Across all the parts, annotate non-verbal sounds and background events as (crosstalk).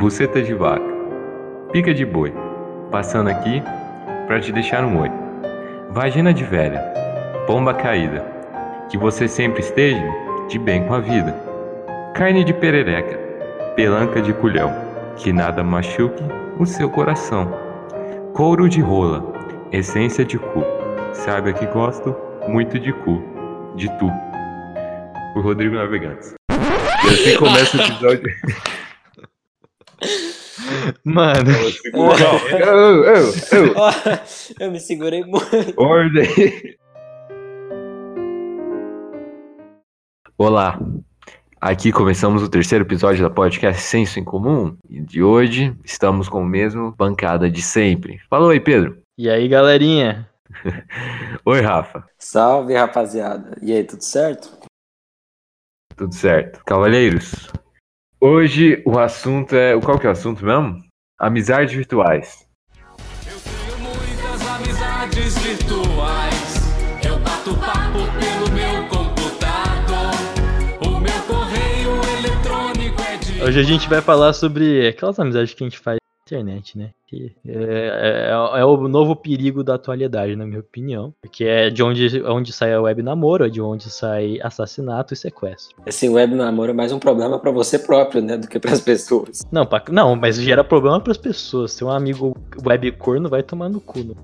buceta de vaca, pica de boi, passando aqui pra te deixar um oi. Vagina de velha, pomba caída, que você sempre esteja de bem com a vida. Carne de perereca, pelanca de culhão, que nada machuque o seu coração. Couro de rola, essência de cu. Saiba que gosto muito de cu, de tu. Por Rodrigo Navegantes. E assim começa o episódio. (laughs) Mano, eu, eu, eu. Eu me segurei muito. Ordem. Olá. Aqui começamos o terceiro episódio da podcast Senso em Comum. E de hoje estamos com o mesmo bancada de sempre. Falou aí, Pedro. e aí, galerinha? (laughs) Oi, Rafa. Salve, rapaziada. E aí, tudo certo? Tudo certo? Cavalheiros, hoje o assunto é. Qual que é o assunto mesmo? Amizades virtuais. Eu tenho muitas amizades virtuais. Eu bato papo pelo meu computador. O meu correio eletrônico é de. Hoje a gente vai falar sobre aquelas amizades que a gente faz na internet, né? Que é, é- é o novo perigo da atualidade, na minha opinião. Porque é de onde, onde sai a web namoro, é de onde sai assassinato e sequestro. Esse web namoro é mais um problema pra você próprio, né? Do que pras (laughs) pessoas. Não, pra- não, mas gera problema pras pessoas. Seu amigo web corno vai tomar no cu. Né?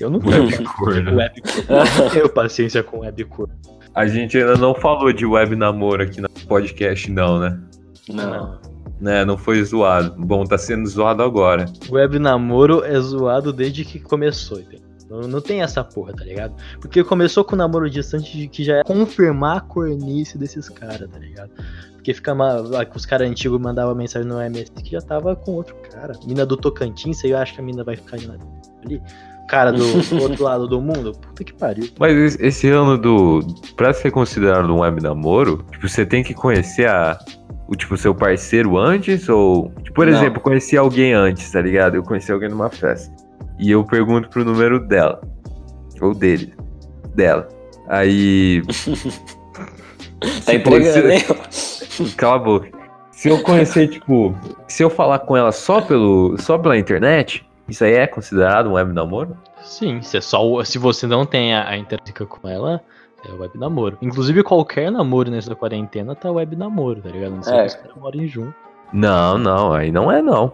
Eu não tenho Corno. web corno. Eu não tenho paciência com web corno. A gente ainda não falou de web namoro aqui no podcast, não, né? Não. Né, não foi zoado. Bom, tá sendo zoado agora. Web namoro é zoado desde que começou, entendeu? Não, não tem essa porra, tá ligado? Porque começou com o namoro distante de que já é confirmar a cornice desses caras, tá ligado? Porque fica que os caras antigos mandavam mensagem no MS que já tava com outro cara. Mina do Tocantins, você acha que a mina vai ficar ali? Cara do, do (laughs) outro lado do mundo? Puta que pariu. Mas esse- esse ano do. Pra ser considerado um web namoro, tipo, você tem que conhecer a. O tipo, seu parceiro antes? Ou. Tipo, por Não. exemplo, conheci alguém antes, tá ligado? Eu conheci alguém numa festa. E eu pergunto pro número dela. Ou dele. Dela. Aí. (laughs) Tá se entregando, fosse- (laughs) Cala a boca. Se eu conhecer, tipo. Se eu falar com ela só, pelo, só pela internet, isso aí é considerado um web namoro? Sim, se, é só, se você não tem a, a interação com ela, é web namoro. Inclusive, qualquer namoro nessa quarentena tá web namoro, tá ligado? Não sei É. se os caras moram junto. Não, não, aí não é não.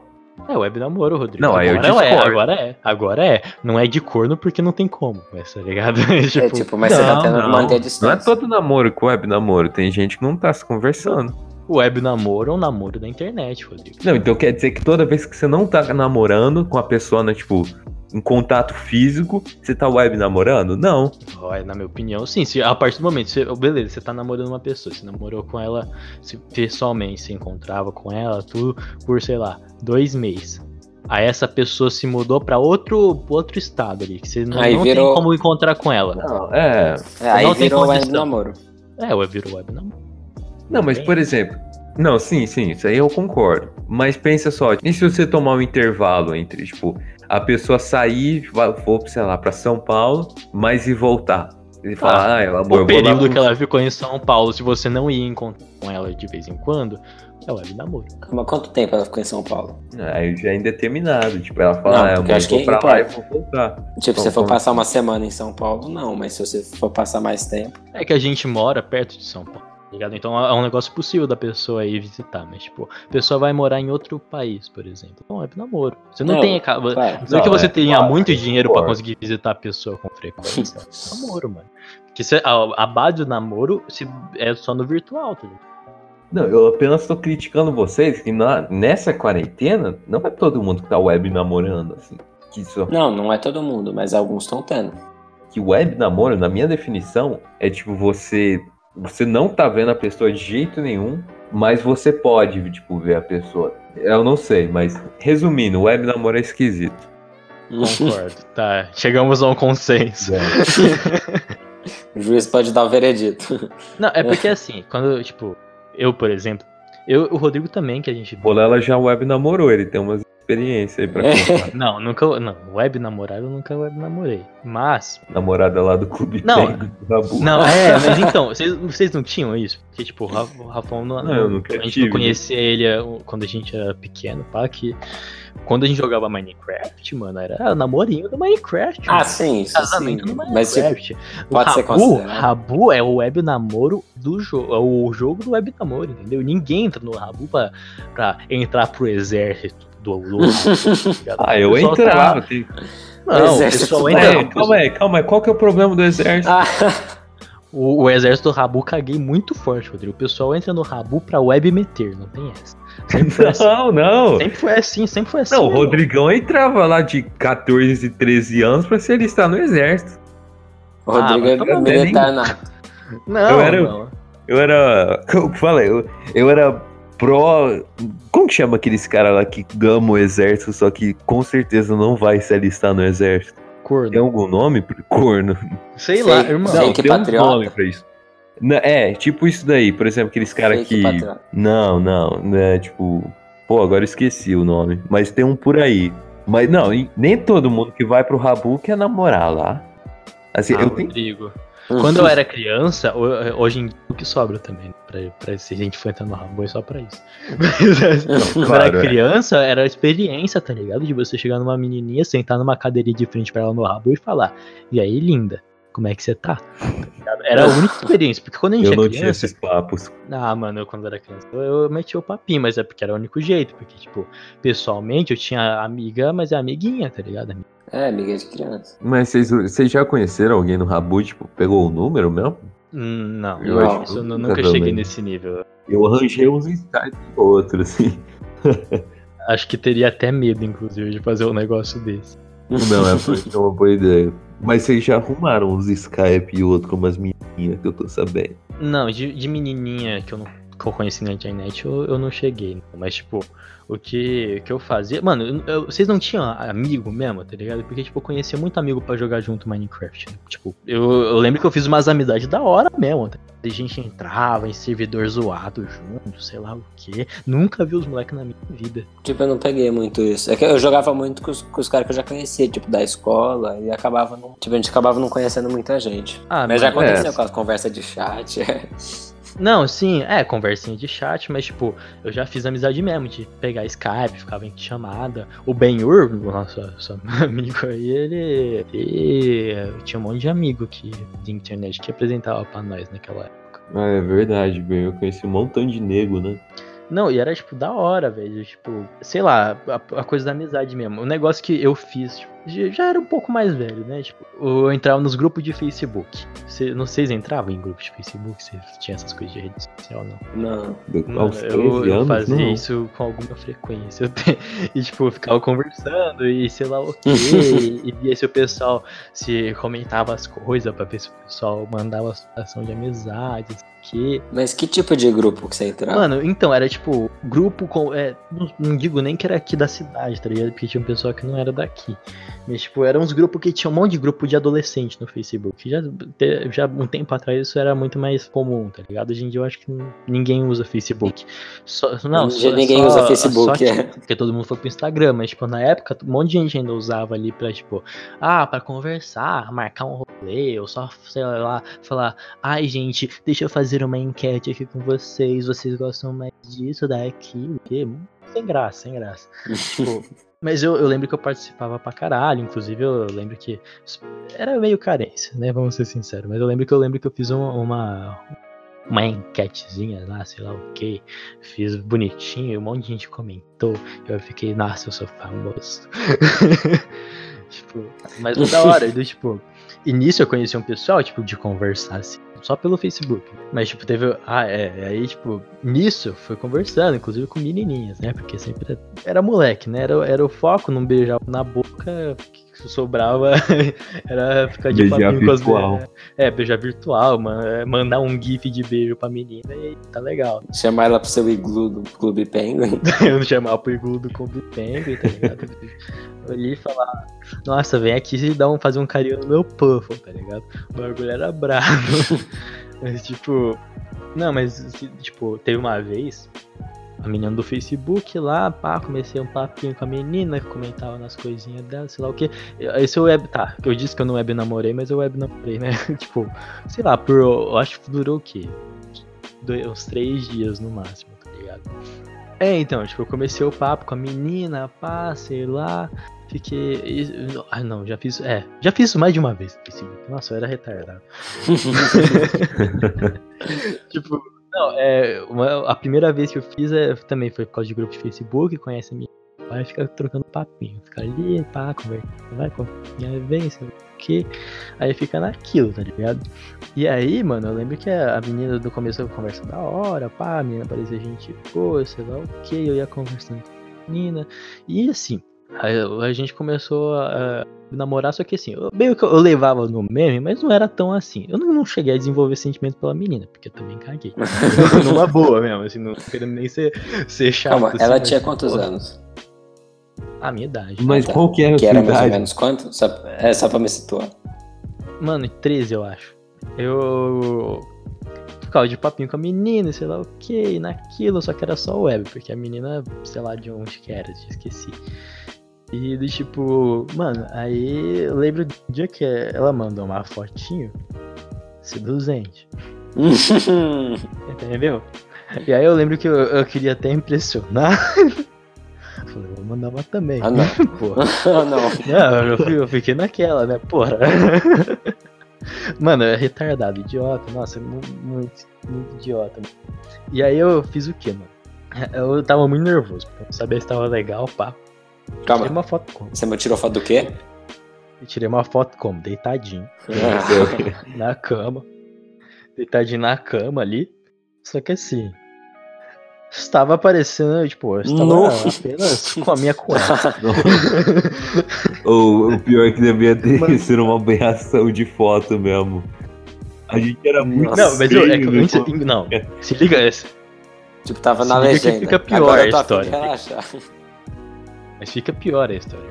É web namoro, Rodrigo. Não, aí eu agora é, discordo. agora é. Agora é. Não é de corno porque não tem como, mas tá ligado? (laughs) É tipo, mas você não, tá tendo que não. manter a Não é distância. todo namoro com web namoro, tem gente que não tá se conversando. web namoro é um namoro da internet, Rodrigo. Não, então quer dizer que toda vez que você não tá namorando com a pessoa, né, tipo, em contato físico, você tá web namorando? Não. Olha, na minha opinião, sim. Se, a partir do momento, você, beleza, você tá namorando uma pessoa, você namorou com ela se, pessoalmente, você encontrava com ela, tudo, por, sei lá, dois meses. Aí essa pessoa se mudou pra outro, outro estado ali, que você não, não virou- tem como encontrar com ela. Não, é. É, aí Não tem virou web namoro. É, web virou web namoro. Não, mas por exemplo. Não, sim, sim, isso aí eu concordo. Mas pensa só, e se você tomar um intervalo entre, tipo, a pessoa sair, vai- for, sei lá, pra São Paulo, mas e voltar? E falar, ah, amor, O eu vou lá período que ela ficou em São Paulo, se você não ia encontrar com ela de vez em quando, é web namoro. Mas quanto tempo ela ficou em São Paulo? Aí já é indeterminado. Tipo, ela fala, Não, ah, amor, eu acho eu vou que pra lá e vou voltar. Tipo, se Então, você for como- passar uma semana em São Paulo, não. Mas se você for passar mais tempo. É que a gente mora perto de São Paulo, tá ligado? Então é um negócio possível da pessoa ir visitar, mas tipo, a pessoa vai morar em outro país, por exemplo. Não, é namoro. Você não, Não, tem. ca- Não, é que Não, você é, tenha claro, muito eu dinheiro pra concordo. conseguir visitar a pessoa com frequência. (laughs) É namoro, mano. Porque cê- a, a base do namoro se, é só no virtual, tá ligado? Não, eu apenas tô criticando vocês que na, nessa quarentena não é todo mundo que tá web namorando, assim. Isso, Não, não é todo mundo, mas alguns estão tendo. que web namoro, na minha definição, é tipo você. Você não tá vendo a pessoa de jeito nenhum, mas você pode, tipo, ver a pessoa. Eu não sei, mas resumindo, web namoro é esquisito. Concordo. (laughs) tá, chegamos a um consenso. (laughs) O juiz pode dar o veredito. Não, é porque assim, quando, tipo, eu, por exemplo, eu o Rodrigo também, que a gente. Bolela já web namorou, ele tem umas experiência aí pra É. contar. (laughs) Não, nunca. Não, web namorado eu nunca web namorei. Mas. Namorada lá do clube Não. Do. Não, é, (laughs) mas então, vocês, vocês não tinham isso? Porque, tipo, o Rafa- o Rafão não. Não, eu nunca a gente tive. não conhecia ele é, quando a gente era pequeno, pá, que. Quando a gente jogava Minecraft, mano, era namorinho do Minecraft. Ah, mano. sim, isso Casamento sim. Mas tipo, Minecraft. o pode ser Rabu, considerado. Rabu é o web namoro do jogo. É o jogo do web namoro, entendeu? Ninguém entra no Rabu pra, pra entrar pro exército do (laughs) tá? Ah, eu tá entrava. lá- tem- Não, o pessoal entra. É, calma aí, calma aí. Qual que é o problema do exército? ah, O, o exército do Rabu caguei muito forte, Rodrigo. O pessoal entra no Rabu pra web meter, não tem essa. Sempre foi assim. Não, não. Sempre foi assim, sempre foi assim. Não, o. Rodrigão entrava lá de 14, 13 anos pra se alistar no exército. o Rodrigo Ah, é militar na. Não, Eu era- não. Eu era. (laughs) Como que fala? Eu, eu era pró. Como que chama aqueles caras lá que gamam o exército, só que com certeza não vai se alistar no exército? Corno. Tem algum nome? Corno. Sei lá, Sei- irmão. sei Não, que tem um patriota. nome pra isso. É, tipo isso daí, por exemplo, aqueles caras que. patriota. Não, não, né? Tipo. Pô, agora eu esqueci o nome. Mas tem um por aí. Mas não, nem todo mundo que vai pro Rabu quer namorar lá. Assim, Ah, eu tenho. Quando eu era criança, ho- hoje em dia o que sobra também, né? pra, pra se a gente for entrar no rabo é só pra isso. Mas, quando eu claro, era é. criança, era a experiência, tá ligado? De você chegar numa menininha, sentar numa cadeirinha de frente pra ela no rabo e falar, e aí, linda, como é que você tá? Era a única experiência, porque quando a gente Eu é não tinha criança, esses papos. ah, mano, eu quando era criança, eu, eu metia o papinho, mas é porque era o único jeito, porque, tipo, pessoalmente eu tinha amiga, mas é amiguinha, tá ligado? É, amiga de criança. Mas vocês, vocês já conheceram alguém no Rabu, tipo, pegou o número mesmo? Não, Eu acho isso que eu nu- nunca cheguei nesse nível. Eu arranjei uns Skype e outros, assim. (laughs) Acho que teria até medo, inclusive, de fazer um negócio desse. Não, é é uma boa ideia. Mas vocês já arrumaram uns Skype e outro com umas menininhas que eu tô sabendo. Não, de, de menininha que eu, não, que eu conheci na internet, eu, eu não cheguei. não. Mas, tipo, o que, o que eu fazia. Mano, eu- eu- vocês não tinham amigo mesmo, tá ligado? Porque, tipo, eu conhecia muito amigo pra jogar junto Minecraft. né? Tipo, eu, eu lembro que eu fiz umas amizades da hora mesmo. Tá? A gente entrava em servidor zoado junto, sei lá o quê. Nunca vi os moleques na minha vida. Tipo, eu não peguei muito isso. É que eu jogava muito com os, com os caras que eu já conhecia, tipo, da escola, e acabava não. Tipo, a gente acabava não conhecendo muita gente. Ah, Mas já mano, aconteceu é. com as conversas de chat. (laughs) Não, sim, é, conversinha de chat, mas tipo, eu já fiz amizade mesmo, de pegar Skype, ficava em chamada. O Ben-Ur, o nosso, nosso (laughs) amigo aí, ele, ele tinha um monte de amigo que, de internet que apresentava pra nós naquela época. Ah, é verdade, bem. Eu conheci um montão de nego, né? Não, e era tipo da hora, velho, tipo, sei lá, a, a coisa da amizade mesmo. O negócio que eu fiz, tipo, já, já era um pouco mais velho, né? Tipo, eu entrava nos grupos de Facebook. Cê, não sei se entravam em grupos de Facebook, se tinha essas coisas de rede social, não. não. Aos 13 eu, eu anos, fazia não. isso com alguma frequência. Te- (laughs) E, tipo, eu ficava conversando e sei lá o quê. e, (laughs) e via se o pessoal se comentava as coisas pra ver se o pessoal mandava situação de amizade, sei o quê. Mas que tipo de grupo que você entrava? Mano, então, era tipo, grupo com. É, não, não digo nem que era aqui da cidade, tá ligado? Porque tinha um pessoal que não era daqui. Mas, tipo, eram uns grupos que tinha um monte de grupo de adolescente no Facebook. Já, já um tempo atrás isso era muito mais comum, tá ligado? Hoje em dia eu acho que ninguém usa Facebook. Só, não, Hoje só- ninguém só- usa Facebook, só, é. Porque todo mundo foi pro Instagram, mas, tipo, na época, um monte de gente ainda usava ali pra, tipo, ah, pra conversar, marcar um rolê, ou só, sei lá, falar, ai, gente, deixa eu fazer uma enquete aqui com vocês, vocês gostam mais disso, daquilo, que sem graça, sem graça. (laughs) tipo, mas eu, eu lembro que eu participava pra caralho, inclusive eu lembro que era meio carência, né, vamos ser sinceros, mas eu lembro que eu lembro que eu fiz uma, uma uma enquetezinha lá, sei lá o que, fiz bonitinho, um monte de gente comentou, eu fiquei, nossa, eu sou famoso. (laughs) tipo, mas foi da hora, do, tipo, início eu conheci um pessoal, tipo, de conversar assim, só pelo Facebook. Mas, tipo, teve. Ah, é. Aí, tipo, nisso foi conversando, inclusive com menininhas, né? Porque sempre era, era moleque, né? Era, era o foco, não beijar na boca, que sobrava (laughs) era ficar de Beijar papinho com as virtual. meninas. É, beijar virtual, man, é, mandar um gif de beijo pra menina e aí tá legal. Chamar ela pro seu iglu do Clube Penguin. (laughs) Eu não chamava pro iglu do Clube Penguin, tá ligado? Olhei e falar, nossa, vem aqui e dá um, fazer um carinho no meu puffle, tá ligado? O bagulho era bravo. (laughs) mas, tipo, não, mas, tipo, teve uma vez a menina do Facebook lá, pá, comecei um papinho com a menina, que comentava nas coisinhas dela, sei lá o que. Esse eu web, tá, eu disse que eu não web namorei, mas eu web namorei, né? (laughs) tipo, sei lá, por, eu acho que durou o quê? Dois, uns três dias no máximo, tá ligado? É, então, tipo, eu comecei o papo com a menina, pá, sei lá, fiquei. Ah, não, já fiz. É, já fiz isso mais de uma vez no Facebook. Nossa, eu era retardado. (laughs) (laughs) tipo, não, é, uma, a primeira vez que eu fiz é, também foi por causa de grupo de Facebook, conhece a minha vai ficar trocando papinho, fica ali, pá, conversa, vai, minha vez, sei o que, aí fica naquilo, tá ligado? E aí, mano, eu lembro que a menina do começo conversa da hora, pá, a menina parecia gente boa, sei lá o que, eu ia conversando com a menina, e assim, a, a gente começou a, a namorar, só que assim, eu, meio que eu levava no meme, mas não era tão assim. Eu não, não cheguei a desenvolver sentimento pela menina, porque eu também caguei. (laughs) Numa boa mesmo, assim, não querendo nem ser, ser chato. Calma, assim, ela tinha quantos porra. anos? A minha idade. Mas tá. qual que era que era mais ou menos quanto? Só, é só pra me situar. Mano, 13 eu acho. Eu ficava de papinho com a menina, sei lá o que, naquilo, só que era só web, porque a menina, sei lá de onde que era, esqueci. E do tipo, mano, aí eu lembro do dia que ela mandou uma fotinho seduzente. (laughs) Entendeu? E aí eu lembro que eu, eu queria até impressionar. (laughs) Falei, vou mandar uma também. Ah, não. (laughs) Porra. ah, não. Não, eu, eu fiquei naquela, né? Porra. Mano, é retardado, idiota. Nossa, muito, muito, muito idiota. E aí eu fiz o quê, mano? Eu tava muito nervoso, pra não saber se tava legal, pá. Calma. Tirei uma foto como? Você tirou foto do quê? Eu tirei uma foto como? Deitadinho. (laughs) na cama. Deitadinho na cama ali. Só que assim. Estava aparecendo, tipo, eu estava Não. apenas com a minha cueca. (laughs) o, o pior é que devia ter Mano. sido uma reação de foto mesmo. A gente era muito. Não, mas eu, é que antes, Não, se liga essa. Tipo, tava na legenda. fica pior Agora a história. Mas fica pior a história.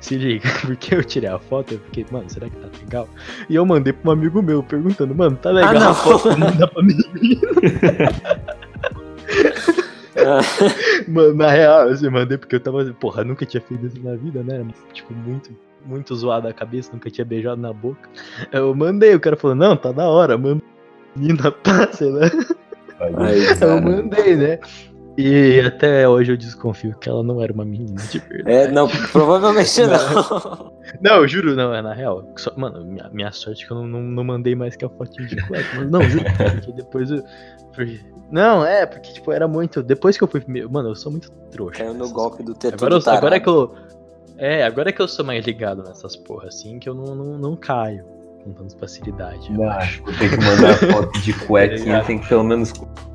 Se liga, (laughs) porque eu tirei a foto, eu fiquei, mano, será que tá legal? E eu mandei pra um amigo meu perguntando, mano, tá legal ah, a foto? (laughs) Dá pra mim. (laughs) mano, na real, eu mandei porque eu tava, porra, nunca tinha feito isso na vida, né? Tipo, muito, muito zoado a cabeça, nunca tinha beijado na boca. Eu mandei, o cara falou, não, tá da hora, mano. Menina, passa, né? Aí, eu mandei, né? E até hoje eu desconfio que ela não era uma menina de verdade. É, não, provavelmente não. (laughs) Não, eu juro, não, é na real. Só, mano, minha, minha sorte é que eu não, não, não, mandei mais que a fotinha de cueca. Não, juro, porque depois eu. Porque, não, é, porque, tipo, era muito. Depois que eu fui. Mano, eu sou muito trouxa. Caiu no golpe do teto agora, eu, agora é que eu. É, agora é que eu sou mais ligado nessas porra, assim, que eu não, não, não caio com tanta facilidade. Não, acho. Tem que mandar foto de (laughs) cuequinha, tem que pelo menos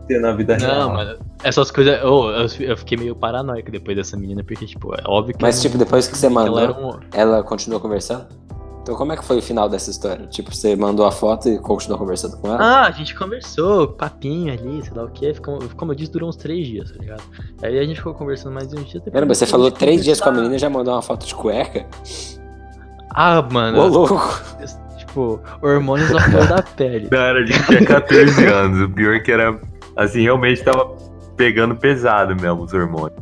ter na vida não, real. Não, mano, essas coisas. Oh, eu, fiquei meio paranoico depois dessa menina, porque, tipo, é óbvio que. Mas, tipo, depois que você mandou, ela, um... ela continuou conversando? Então como é que foi o final dessa história? Tipo, você mandou a foto e continuou conversando com ela? Ah, a gente conversou, papinho ali, sei lá o que. Como eu disse, durou uns três dias, tá ligado? Aí a gente ficou conversando mais uns dias depois. Caramba, você falou três dias com a menina e já mandou uma foto de cueca? Ah, mano. Ô, louco! Tipo, hormônios na flor da pele. Não, era, gente tinha 14 (laughs) anos. O pior que era Assim, realmente tava pegando pesado mesmo os hormônios.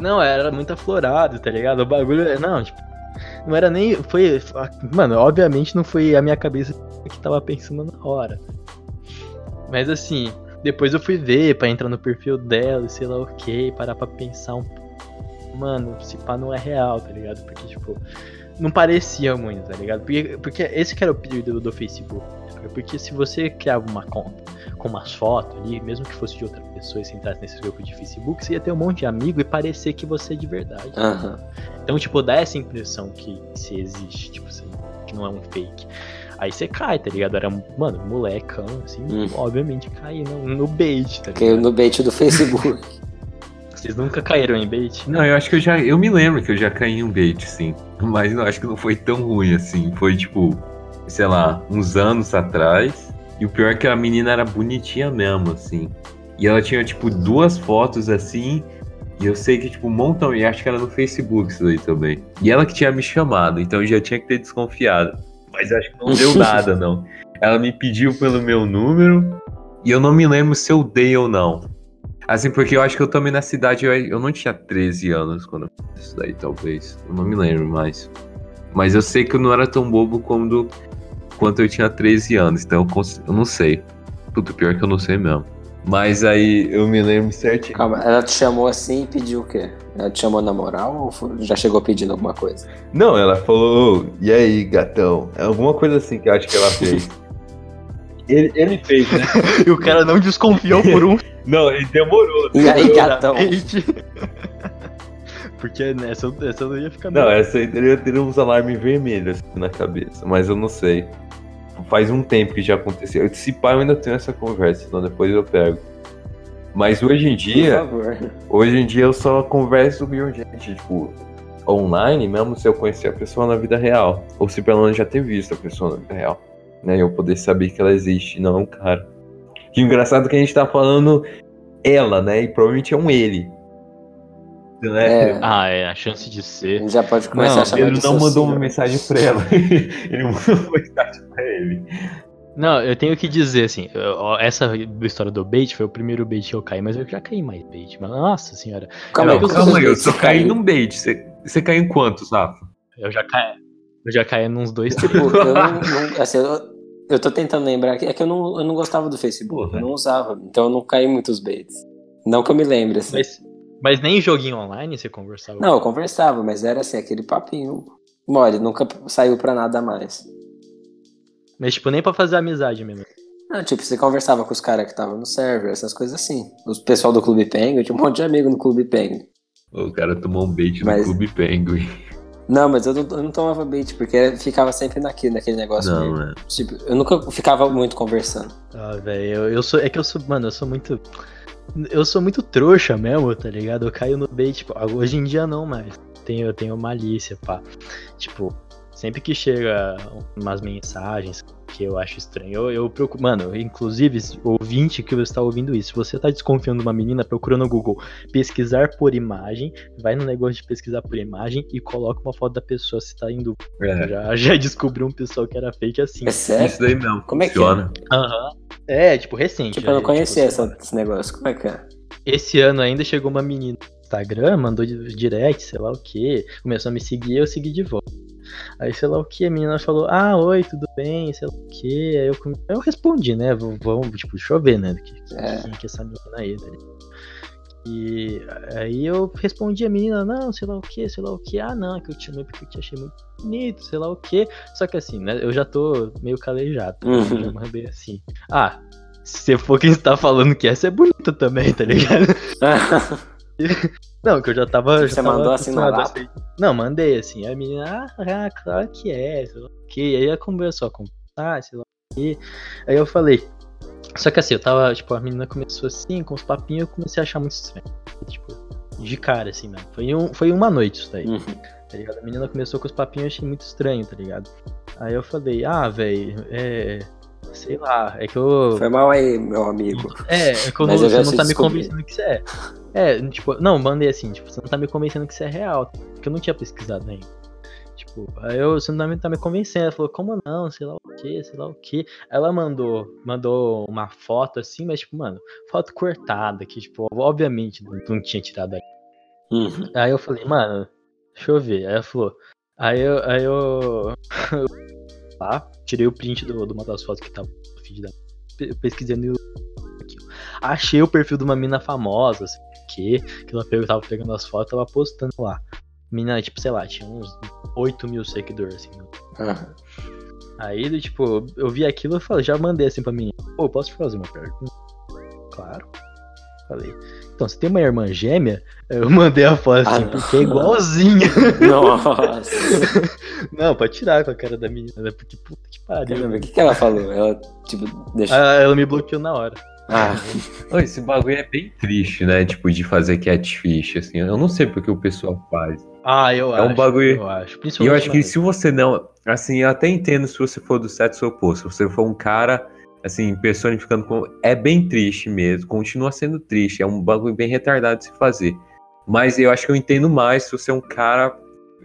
Não, era muito aflorado, tá ligado? O bagulho. Não, tipo. Não era nem. Foi. Mano, obviamente não foi a minha cabeça que tava pensando na hora. Mas assim, depois eu fui ver pra entrar no perfil dela e sei lá o que, parar pra pensar um Mano, se pá não é real, tá ligado? Porque, tipo, não parecia muito, tá ligado? Porque, porque esse que era o pedido do Facebook. Porque se você criava uma conta com umas fotos ali, mesmo que fosse de outra pessoa e você entrasse nesse grupo de Facebook, você ia ter um monte de amigo e parecer que você é de verdade. Uhum. Então, tipo, dá essa impressão que você existe, tipo, você, que não é um fake. Aí você cai, tá ligado? Era, mano, molecão, assim, hum. obviamente cai no, no bait, tá ligado? Caiu no bait do Facebook. (laughs) Vocês nunca caíram em bait? Não, eu acho que eu já. Eu me lembro que eu já caí em um bait, sim. Mas eu acho que não foi tão ruim assim. Foi tipo, sei lá, uns anos atrás. E o pior é que a menina era bonitinha mesmo, assim. E ela tinha, tipo, duas fotos assim. E eu sei que, tipo, um montão. E acho que era no Facebook isso aí também. E ela que tinha me chamado, então eu já tinha que ter desconfiado. Mas acho que não deu (laughs) nada, não. Ela me pediu pelo meu número. E eu não me lembro se eu dei ou não. Assim, porque eu acho que eu também na cidade, eu, eu não tinha 13 anos quando eu fiz isso daí, talvez. Eu não me lembro mais. Mas eu sei que eu não era tão bobo quando, quanto eu tinha 13 anos, então eu, cons- eu não sei. Puta, pior que eu não sei mesmo. Mas aí eu me lembro certinho. Calma, ela te chamou assim e pediu o quê? Ela te chamou na moral ou já chegou pedindo alguma coisa? Não, ela falou, "Ô, e aí, gatão? É alguma coisa assim que eu acho que ela fez. (laughs) ele, ele fez, né? E o cara não desconfiou por um (laughs) Não, ele demorou. E aí, gatão? (laughs) Porque nessa, essa eu não ia ficar Não, bem. essa aí teria ter uns alarmes vermelhos assim, na cabeça, mas eu não sei. Faz um tempo que já aconteceu. Eu disse, pai, eu ainda tenho essa conversa, então depois eu pego. Mas hoje em dia, hoje em dia eu só converso com gente, tipo, online, mesmo se eu conhecer a pessoa na vida real. Ou se pelo menos já ter visto a pessoa na vida real. Né? Eu poder saber que ela existe, não um cara. Que engraçado que a gente tá falando ela, né? E provavelmente é um ele. Né? É, Ah, é, a chance de ser. gente já pode começar Não, a chamar Pedro de não mandou uma mensagem pra ela. (laughs) ele mandou uma mensagem pra ele. Não, eu tenho que dizer assim, eu- essa história do bait foi o primeiro bait que eu caí, mas eu já caí mais bait, mas nossa senhora, Calma Não, que calma aí, eu só caí num bait. Você, você caiu em quantos, Rafa? eu já caí, eu já caí nos dois, Tipo, três. eu não, não- assim, eu, eu tô tentando lembrar aqui, é que eu não, eu não gostava do Facebook, Porra. eu não usava, então eu não caí muitos baits. Não que eu me lembre, assim. Mas, mas nem em joguinho online você conversava. Não, eu conversava, mas era assim, aquele papinho mole, nunca saiu pra nada mais. Mas tipo, nem pra fazer amizade mesmo. Não, tipo, você conversava com os caras que estavam no server, essas coisas assim. Os pessoal do Clube Penguin, eu tinha um monte de amigo no Clube Penguin. O cara tomou um bait Mas- no Clube Penguin. Não, mas eu não, eu não tomava bait, porque ficava sempre naquele, naquele negócio. Não, de- é. tipo, eu nunca ficava muito conversando. Ah, velho, eu, eu sou. É que eu sou. Mano, eu sou muito. Eu sou muito trouxa mesmo, tá ligado? Eu caio no bait, tipo, hoje em dia não mais. Tenho, eu tenho malícia, pá. Tipo, sempre que chega umas mensagens que eu acho estranho, eu, eu procuro. Mano, inclusive, ouvinte que você está ouvindo isso, se você tá desconfiando de uma menina, procura no Google pesquisar por imagem, vai no negócio de pesquisar por imagem e coloca uma foto da pessoa se tá indo. É. Já, já descobri um pessoal que era fake assim. É sério? Isso daí mesmo. Como é que funciona. Aham. É, tipo, recente. Tipo, eu não é, conhecia tipo, essa- esse negócio. Como é que é? Esse ano ainda chegou uma menina no Instagram, mandou di- direct, sei lá o que, começou a me seguir eu segui de volta. Aí, sei lá o que, a menina falou, ah, oi, tudo bem, sei lá o que. Aí eu, eu respondi, né? Vamos, tipo, deixa eu ver, né? Que, que, É. que é essa menina aí, ligado? E aí eu respondi a menina, não, sei lá o que, sei lá o que, ah não, é que eu te chamei porque eu te achei muito bonito, sei lá o que. Só que assim, né, eu já tô meio calejado, tá? Uhum. já mandei assim. Ah, se for quem está falando que essa é bonita também, tá ligado? (laughs) (laughs) (laughs) Não, que eu já tava. Você já tava mandou assim no acostumado WhatsApp? a- Não, mandei assim. Aí a menina, ah, ah, claro que é, sei lá o quê. Aí ela começou a conversar, sei lá o quê. Aí eu falei. Só que assim, eu tava, tipo, a menina começou assim, com os papinhos, eu comecei a achar muito estranho. Tipo, de cara, assim, mesmo. Foi, um, foi uma noite isso daí, Uhum. tá ligado? A menina começou com os papinhos, eu achei muito estranho, tá ligado? Aí eu falei, ah, velho, é. Sei lá, é que eu. Foi mal aí, meu amigo. É, é que eu não, você não tá me convencendo que você é. É, tipo, não, mandei assim, tipo, você não tá me convencendo que você é real, porque eu não tinha pesquisado ainda. Tipo, aí eu, você não tá me convencendo. Ela falou, como não, sei lá o que, sei lá o que. Ela mandou, mandou uma foto assim, mas tipo, mano, foto cortada, que tipo, obviamente não, não tinha tirado ali. Uhum. Aí eu falei, mano, deixa eu ver. Aí ela falou, aí eu, aí eu, (laughs) lá, tirei o print do, de uma das fotos que tava no feed da. pe- Pesquisei no YouTube aqui. Achei o perfil de uma mina famosa, assim, que, que ela pegou, tava pegando as fotos, tava postando lá. Mina, tipo, sei lá, tinha uns 8 mil seguidores, assim. Aham. Aí, tipo, eu vi aquilo e já mandei assim pra mim. Pô, posso te fazer uma pergunta? Claro. Falei. Então, você tem uma irmã gêmea? Eu (laughs) mandei a foto assim, Ah, porque é igualzinha. (laughs) Nossa. Não, pra tirar com a cara da menina, né? Porque puta que pariu. Caramba, o que, que ela falou? Ela, tipo, deixa. Ah, ela me bloqueou na hora. Ah, Esse bagulho é bem triste, né? Tipo, de fazer catfish, assim. Eu não sei porque o pessoal faz. Ah, eu É um acho. bagulho- Eu acho. E eu acho que se você não. Assim, eu até entendo se você for do sexo oposto. Se você for um cara, assim, personificando como. É bem triste mesmo. Continua sendo triste. É um bagulho bem retardado de se fazer. Mas eu acho que eu entendo mais se você é um cara,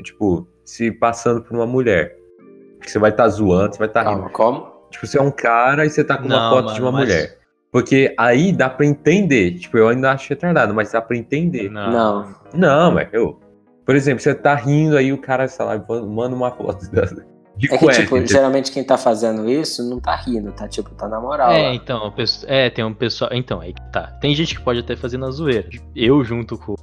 tipo, se passando por uma mulher. Porque você vai estar zoando, você vai estar rindo. calma, como? Tipo, você é um cara e você tá com uma Não, foto mano, de uma mas- mulher. Porque aí dá pra entender. Tipo, eu ainda acho retardado, mas dá pra entender. Não. Não, mas eu. Por exemplo, você tá rindo aí, o cara, sei lá, manda uma foto (laughs) da- de É que, cueca. tipo, entendeu? geralmente quem tá fazendo isso não tá rindo, tá, tipo, tá na moral. É, lá. então, é, tem um pessoal. Então, aí que tá. Tem gente que pode até fazer na zoeira. Eu, junto com o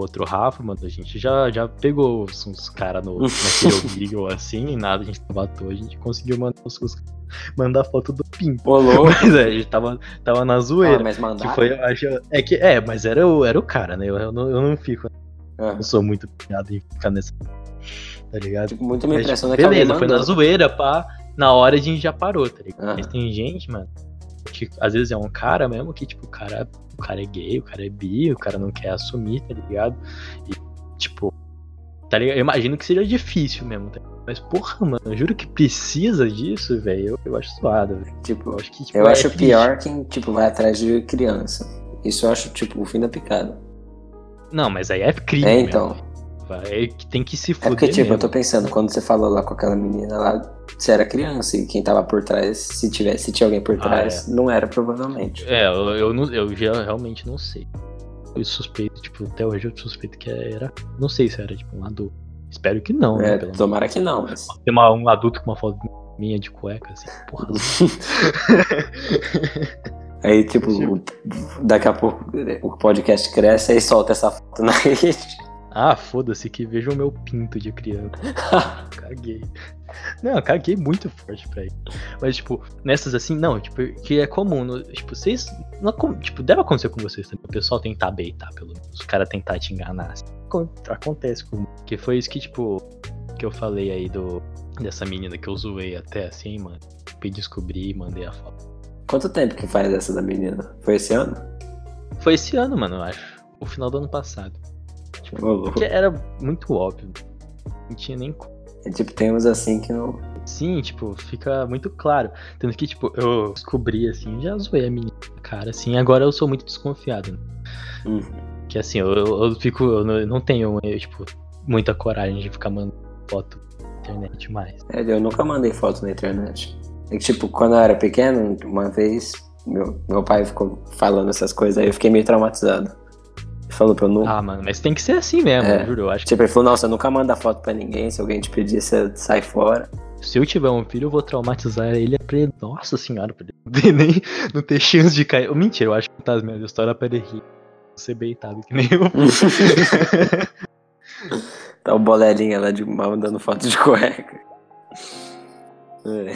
outro Rafa, mano, a gente já, já pegou uns, caras no, naquele (laughs) Omegle assim, e nada, a gente tava à toa, a gente conseguiu mandar, os, os- mandar foto do pinto. Ô, louco. (laughs) Mas é, a gente tava, tava na Ah, zoeira. mas que mandar. foi, eu acho. É que, é, mas era o, era o cara, né? Eu, eu não, eu não fico. Ah, Eu sou muito piado em ficar nessa. Tá ligado? tipo, muito me Mas, impressiona tipo, que alguém beleza, foi na zoeira, pá. Na hora a gente já parou, tá ligado? Aham. Mas tem gente, mano, que às vezes é um cara mesmo que, tipo, o cara, o cara é gay, o cara é bi, o cara não quer assumir, tá ligado? E, tipo, tá ligado? Eu imagino que seja difícil mesmo, tá ligado? Mas, porra, mano, eu juro que precisa disso, velho. Eu, eu acho suado, velho. Tipo, Eu acho que, tipo, eu é acho pior quem, tipo, vai atrás de criança. Isso eu acho, tipo, o fim da picada. Não, mas aí é crime. É, mesmo, então. velho. Vai, que tem que se É fuder. porque, tipo, mesmo. eu tô pensando, quando você falou lá com aquela menina lá, você era criança e quem tava por trás, se tivesse, se tinha alguém por Ah, trás, não era provavelmente. É, eu, eu, eu já realmente não sei. Eu suspeito, tipo, até hoje eu suspeito que era. Não sei se era, tipo, um adulto. Espero que não, né? É, menos. tomara que não, mas. Tem uma- um adulto com uma foto minha de cueca, assim, porra. (laughs) Aí, tipo, daqui a pouco o podcast cresce e solta essa foto na rede. Ah, foda-se que veja o meu pinto de criança. (laughs) Caguei. Não, eu caguei muito forte pra isso. Mas, tipo, nessas assim, não, tipo, que é comum. no- tipo, vocês. Não, é tipo, deve acontecer com vocês também. O pessoal tentar beitar, pelo menos. Os caras tentar te enganar. assim. Acon- Acontece com. Que foi isso que, tipo, que eu falei aí do. Dessa menina que eu zoei até assim, mano. Fui descobrir e mandei a foto. Quanto tempo que faz essa da menina? Foi esse ano? Foi esse ano, mano, eu acho. O final do ano passado. Porque era muito óbvio. Não tinha nem como. É, tipo, tem uns assim que não. Sim, tipo, fica muito claro. Tanto que, tipo, eu descobri, assim, já zoei a menina, cara, assim, agora eu sou muito desconfiado. Né? Hum. Que assim, eu, eu, eu fico, eu não, eu não tenho, eu, tipo, muita coragem de ficar mandando foto na internet mais. É, eu nunca mandei foto na internet. É que, tipo, quando eu era pequeno, uma vez, meu, meu pai ficou falando essas coisas, aí eu fiquei meio traumatizado. Falou pra eu não. Ah, mano, mas tem que ser assim mesmo, É. eu juro. Eu acho que Tipo, ele falou, não, você nunca manda foto pra ninguém, se alguém te pedir, você sai fora. se eu tiver um filho, eu vou traumatizar ele pra ele. Nossa senhora, pra ele não ter nem não ter chance de cair. Mentira, eu acho que tá as minhas histórias pra ele rir. Ser beitado que nem eu. (laughs) tá o bolelinha lá de mandando foto de cueca. É.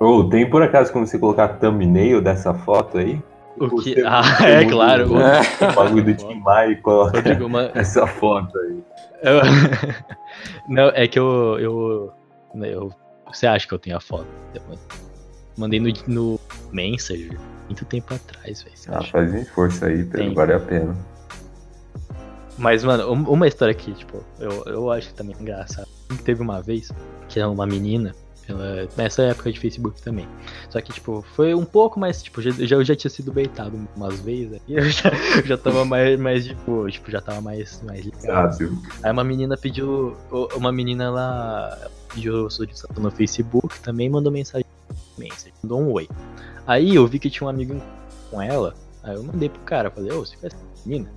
Ou tem por acaso como você colocar thumbnail dessa foto aí? O que? Ah, (laughs) é muda claro. O, É. o bagulho do Tim Maia coloca Rodrigo, uma, essa foto aí. Eu- (laughs) Não, é que eu, eu, eu- Você acha que eu tenho a foto? Mandei no, no Messenger muito tempo atrás, velho. Ah, acha? faz um esforço aí, Pedro, vale a pena. Mas, mano, um- uma história que, tipo, eu, eu acho também é engraçado. Teve uma vez que era uma menina, ela, nessa época de Facebook também. Só que, tipo, foi um pouco mais, tipo, já, já, eu já tinha sido beitado umas vezes. (laughs) E eu já, eu já tava mais, mais, tipo, tipo, já tava mais, mais ligado. Aí uma menina pediu. Uma menina ela pediu solicitação no Facebook, também mandou mensagem. mensagem, Mandou um oi. Aí eu vi que tinha um amigo com ela. Aí eu mandei pro cara, falei, ô, você conhece essa menina?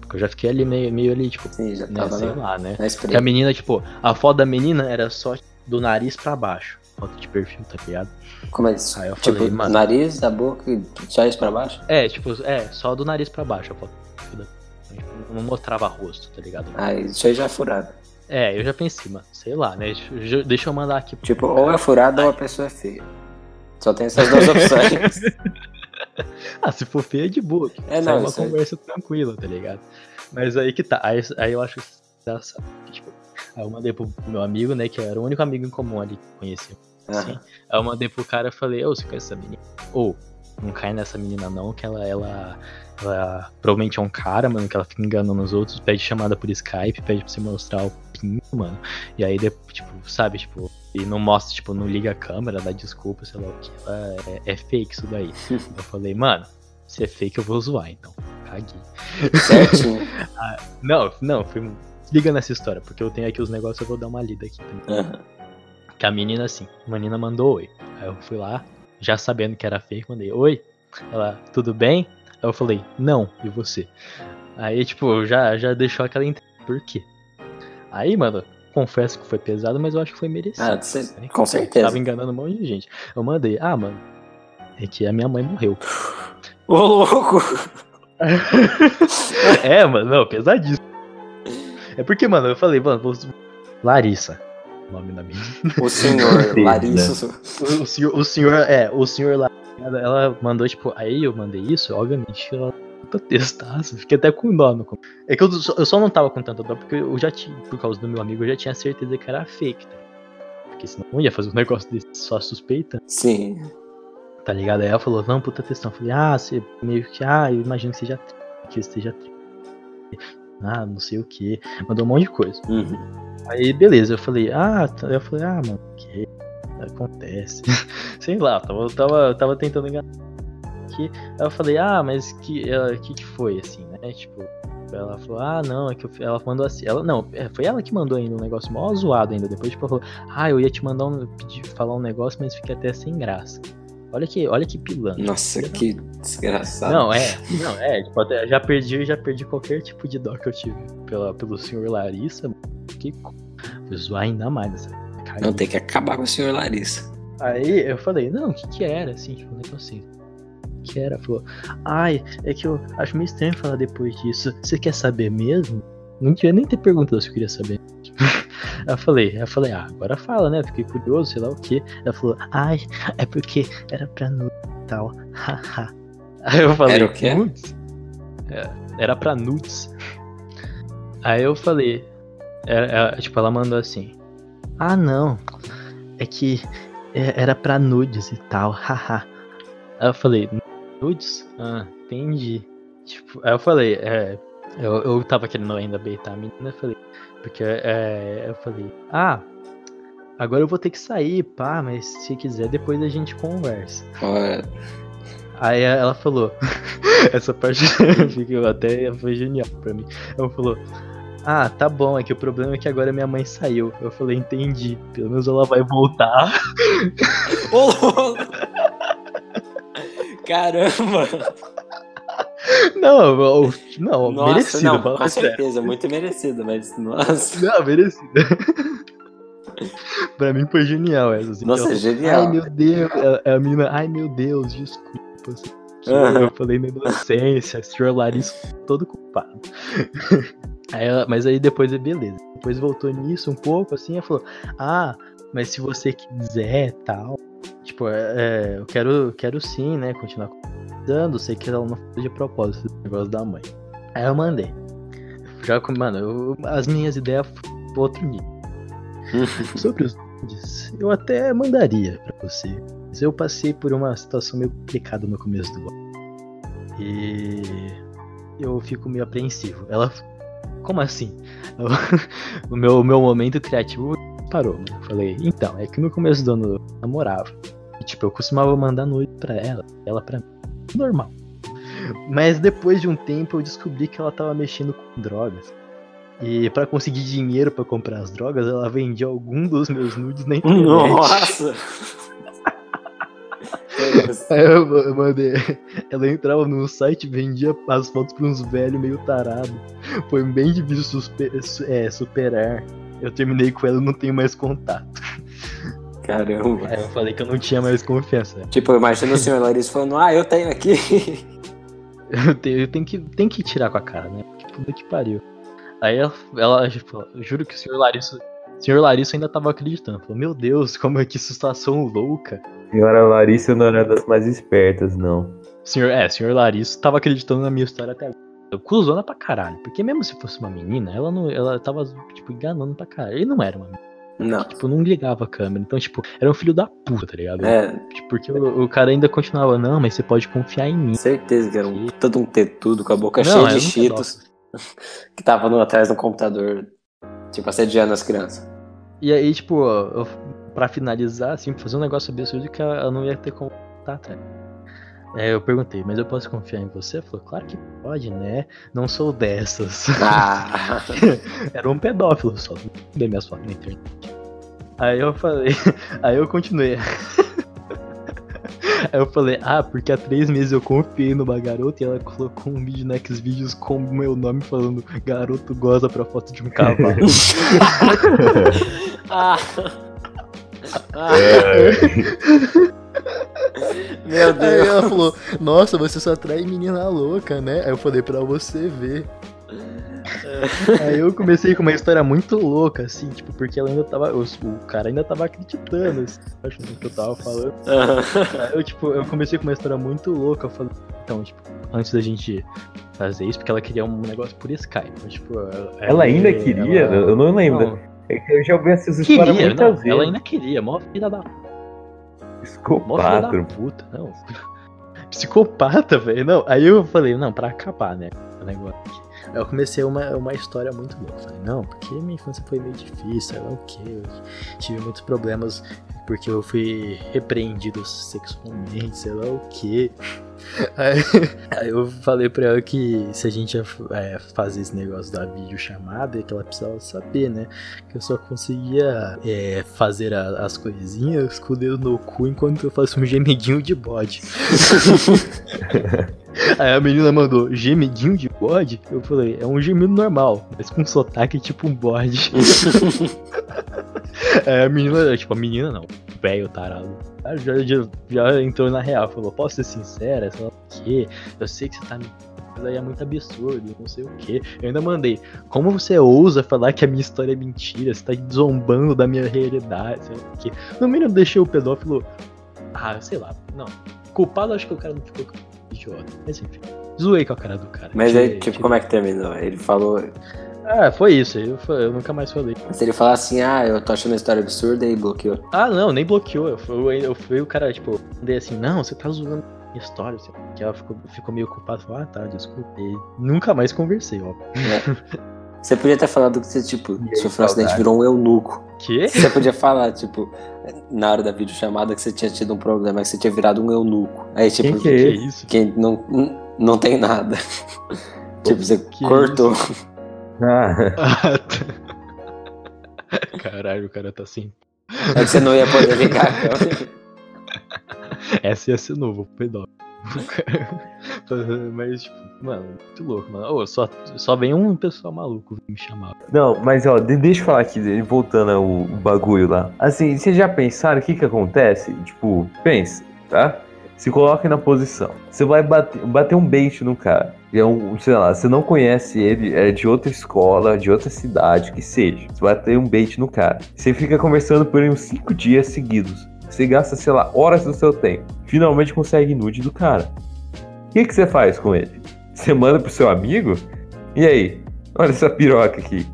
Porque eu já fiquei ali meio, meio ali, tipo, Sim, já né, tava sei na, lá, né? a menina, tipo, a foto da menina era só do nariz pra baixo. Foto de perfil, tá ligado? Como é isso? Aí eu Tipo, falei, mano. nariz, a boca e só isso pra baixo? É, tipo, é, só do nariz pra baixo a foto. Tipo, Não mostrava rosto, tá ligado? Ah, isso aí já é furado. É, eu já pensei, mano, sei lá, né? Deixa eu- eu mandar aqui Tipo, ou é furado ou a pessoa é feia. Só tem essas duas opções. (laughs) Ah, se for feia, é de boa. É, É, não, uma isso aí. conversa tranquila, tá ligado? Mas aí que tá. Aí, aí eu acho engraçado. que, Tipo, aí eu mandei pro meu amigo, né? Que era o único amigo em comum ali que conhecia. Assim. Aí eu mandei pro cara e falei, ô, você conhece essa menina? Ou, não cai nessa menina não, que ela, ela, ela provavelmente é um cara, mano, que ela fica enganando os outros, pede chamada por Skype, pede pra você mostrar o pinto, mano. E aí, tipo, sabe, tipo, e não mostra, tipo, não liga a câmera, dá desculpa, sei lá o que. Ela é, é fake isso daí. (laughs) eu falei, mano, se é fake eu vou zoar, então. Caguei. Certinho. (laughs) Não, não, fui. Liga nessa história, porque eu tenho aqui os negócios, eu vou dar uma lida aqui. Aham. Que a menina, assim, a menina mandou oi. Aí eu fui lá, já sabendo que era fake, mandei oi. Ela, tudo bem? Aí eu falei, não, e você? Aí, tipo, já, já deixou aquela ent... Por quê? Aí, mano, confesso que foi pesado, mas eu acho que foi merecido. Ah, cê- né? com certeza. Tava enganando um monte de gente. Eu mandei, ah, mano, é que a minha mãe morreu. Ô, louco! (laughs) é, mano, não, pesadíssimo. É porque, mano, eu falei, mano, vou... Larissa, o nome da minha. O senhor (laughs) Larissa. O, o senhor, o senhor, é, o senhor lá, ela mandou, tipo, aí eu mandei isso, obviamente, ela pra testar, fiquei até com dó no. É que eu só, eu só não tava com tanta dó, porque eu já tinha, por causa do meu amigo, eu já tinha certeza que era fake, tá? Porque senão eu ia fazer um negócio desse só suspeita, Sim. tá ligado? Aí ela falou, vamos puta testão. Eu falei, ah, você meio que, ah, eu imagino que seja que esteja Ah, não sei o que. Mandou um monte de coisa. Uhum. Aí, beleza, eu falei, ah, tá- eu falei, ah, mano, que acontece. (laughs) Sei lá, tava, tava, tava tentando enganar. Aí eu falei, ah, mas que, ela, que que foi, assim, né? Tipo, ela falou, ah, não, é que eu, ela mandou assim, ela, não, é, foi ela que mandou ainda um negócio mó zoado ainda, depois, tipo, ela falou, ah, eu ia te mandar um, pedir, falar um negócio, mas fiquei até sem graça. Olha que, olha que pilantra. Nossa, que desgraçado. Não, é, não, é, tipo, até- já perdi, já perdi qualquer tipo de dó que eu tive pela, pelo senhor Larissa. Que vou zoar ainda mais essa. Não, tem que acabar com o senhor Larissa. Aí eu falei, não, o que que era, assim, tipo, um negocinho. O que era? Falou, ai, é que eu acho meio estranho falar depois disso. Você quer saber mesmo? Não queria nem ter perguntado se eu queria saber. (laughs) Eu falei, eu falei, ah, agora fala, né? Fiquei curioso, sei lá o que. Ela falou, ai, é porque era pra nudes e tal. haha. Aí eu falei, Era o quê? nudes? É, era pra nudes. Aí eu falei, era- era- tipo, ela mandou assim, ah não, é que é- era pra nudes e tal, haha. Aí eu falei, nudes? Ah, entendi. Tipo, aí eu falei, é, eu, eu tava querendo ainda beitar a menina, eu falei, porque é, eu falei, ah, agora eu vou ter que sair, pá, mas se quiser depois a gente conversa. Olha, Aí ela falou, (laughs) essa parte (laughs) ficou até foi genial pra mim. Ela falou, ah, tá bom, é que o problema é que agora minha mãe saiu. Eu falei, entendi, pelo menos ela vai voltar. Ô, louco! (laughs) Caramba! Não, não, Nossa, merecido, não, com sério. certeza, muito merecido, mas nossa. Não, merecido. pra mim foi genial essa. Assim, Nossa, ela é genial. Ai meu Deus, a, a menina, ai meu Deus, desculpa. assim. Eu falei na inocência, senhor Larissa todo culpado. (laughs) Aí ela- mas aí depois é beleza. Depois voltou nisso um pouco, assim, ela falou, ah, mas se você quiser tal. Tipo, é, é, eu quero, quero sim, né? Continuar conversando. Sei que ela não fez de propósito esse negócio da mãe. Aí eu mandei. Já, com- mano, eu- as minhas ideias foram pro outro nível. (laughs) Sobre os nudes, eu até mandaria pra você. Mas eu passei por uma situação meio complicada no começo do ano. E eu fico meio apreensivo. Ela. Como assim? Eu- (laughs) o, meu, meu momento criativo parou. Né? Eu falei, então, é que no começo do ano eu namorava. E, tipo, eu costumava mandar nude pra ela, ela pra mim. Normal. Mas depois de um tempo eu descobri que ela tava mexendo com drogas. E pra conseguir dinheiro pra comprar as drogas, ela vendia algum dos meus nudes na internet. Nossa! (laughs) Eu, eu mandei. Ela entrava no site e vendia as fotos pra uns velhos meio tarado. Foi bem difícil suspe- su- é, superar. Eu terminei com ela e não tenho mais contato. Caramba. Aí eu falei que eu não tinha mais confiança. Tipo, imagina o senhor Larissa falando, ah, eu tenho aqui. (laughs) Eu tenho, eu tenho que, tenho que tirar com a cara, né? Porque puta que pariu. Aí ela, ela tipo, eu juro que o senhor Larissa. O senhor Larissa ainda tava acreditando. Falou, meu Deus, como é que situação louca. Senhora Larissa não era das mais espertas, não. Senhor, é, senhor Larissa tava acreditando na minha história até agora. Eu cuzona pra caralho. Porque mesmo se fosse uma menina, ela não. Ela tava, tipo, enganando pra caralho. Ele não era uma menina. Não. Tipo, não ligava a câmera. Então, tipo, era um filho da puta, tá ligado? É, Tipo, Porque o, o cara ainda continuava, não, mas você pode confiar em mim. certeza que era um todo um tetudo com a boca Não, cheia de cheetos. (laughs) Que tava no, atrás do computador, tipo, assediando as crianças. E aí, tipo, eu, pra finalizar, assim, fazer um negócio absurdo que ela não ia ter como estar atrás. É, eu perguntei, mas eu posso confiar em você? Ela falou, claro que pode, né? Não sou dessas. Ah, (laughs) Era um pedófilo só. Não dei minhas fotos na internet. Aí eu falei. (laughs) Aí eu continuei. (laughs) Aí eu falei, ah, porque há três meses eu confiei numa garota e ela colocou um vídeo no Xvideos com o meu nome falando garoto goza pra foto de um cavalo. Ah, É, meu Aí Deus. ela falou, nossa, você só atrai menina louca, né? Aí eu falei pra você ver. Aí eu comecei com uma história muito louca, assim, tipo, porque ela ainda tava. O, o cara ainda tava acreditando, assim, acho que eu tava falando. Aí eu, tipo, eu comecei com uma história muito louca. Eu falei, então, tipo, antes da gente fazer isso, porque ela queria um negócio por Skype. Mas, tipo, ela, Ela ainda ela- queria? Eu não lembro. Não, É que eu já ouvi essas histórias queria, muitas não, vezes. ela ainda queria, mó filha da, Psicopata. da puta, não. (laughs) Psicopata, velho. Não, aí eu falei, não, pra acabar, né? O negócio. Aí eu comecei uma, uma história muito louca. Falei, não, porque minha infância foi meio difícil, sei lá o quê. Eu tive muitos problemas porque eu fui repreendido sexualmente, sei lá o quê. Aí, (laughs) aí eu falei pra ela que se a gente ia é, fazer esse negócio da videochamada, que ela precisava saber, né? Que eu só conseguia é, fazer a- as coisinhas com o dedo no cu enquanto eu faço um gemidinho de bode. (laughs) Aí a menina mandou gemidinho de bode? Eu falei, é um gemido normal, mas com sotaque tipo um bode. (laughs) Aí a menina, tipo, a menina não, velho tarado. ah, Já, já, já entrou na real, falou, posso ser sincera? Sei lá o quê? Eu sei que você tá me. Mas aí é muito absurdo, não sei o quê. Eu ainda mandei, como você ousa falar que a minha história é mentira? Você tá zombando da minha realidade, sei lá o quê. No mínimo deixei o pedófilo. Ah, sei lá, não. Culpado acho que o cara não ficou idiota. Mas enfim. Zoei com a cara do cara. Mas aí, tipo, como é que terminou? Ele falou. Ah, foi isso. Eu, eu nunca mais falei. Se ele falar assim, ah, eu tô achando a história absurda e bloqueou. Ah, não, nem bloqueou. Eu fui, eu fui o cara, tipo, mandei assim, não, você tá zoando minha história. Assim, que ela ficou, ficou meio culpada. Falou, ah, tá, desculpa. E nunca mais conversei, ó. Você podia ter falado que você, tipo, aí, sofreu um acidente virou um eunuco. Que? Você podia falar, tipo, na hora da videochamada que você tinha tido um problema, que você tinha virado um eunuco. Aí, tipo, Quem que é isso? quem não, não tem nada. (laughs) tipo, você Que cortou. Ah, Ah. (laughs) Caralho, o cara tá assim. É que você não ia poder ligar. (laughs) Essa ia ser novo, pedófilo. (laughs) Mas, tipo, mano, muito louco, mano. Ô, só, só vem um pessoal maluco me chamar. Não, mas ó, de- deixa eu falar aqui, voltando ao o bagulho lá. Assim, vocês já pensaram o que que acontece? Tipo, pensa, tá? Se coloque na posição. Você vai bater, bater um bait no cara. É um, sei lá, você não conhece ele, é de outra escola, de outra cidade, que seja. Você vai bater um bait no cara. Você fica conversando por uns 5 dias seguidos. Você gasta, sei lá, horas do seu tempo. Finalmente consegue nude do cara. O que, que você faz com ele? Você manda pro seu amigo? E aí? Olha essa piroca aqui.